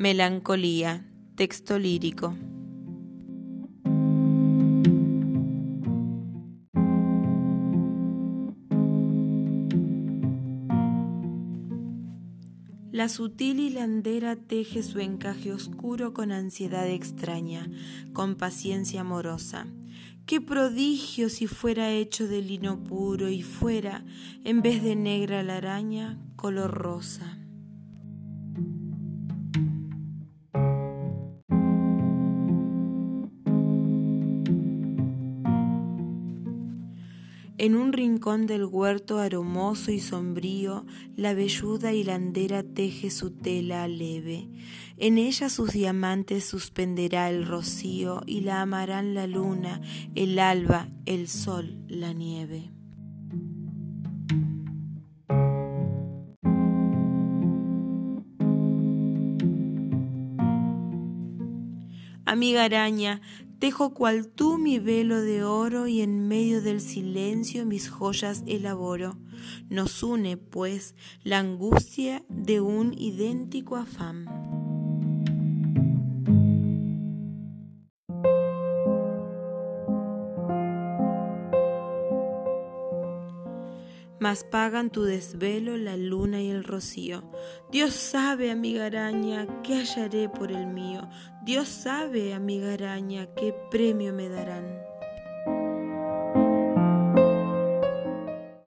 Melancolía, texto lírico. La sutil hilandera teje su encaje oscuro con ansiedad extraña, con paciencia amorosa. Qué prodigio si fuera hecho de lino puro y fuera, en vez de negra la araña, color rosa. En un rincón del huerto aromoso y sombrío, la velluda hilandera teje su tela leve. En ella sus diamantes suspenderá el rocío y la amarán la luna, el alba, el sol, la nieve. Amiga araña, Tejo cual tú mi velo de oro y en medio del silencio mis joyas elaboro. Nos une, pues, la angustia de un idéntico afán. Mas pagan tu desvelo la luna y el rocío. Dios sabe, amiga araña, qué hallaré por el mío. Dios sabe, amiga araña, qué premio me darán.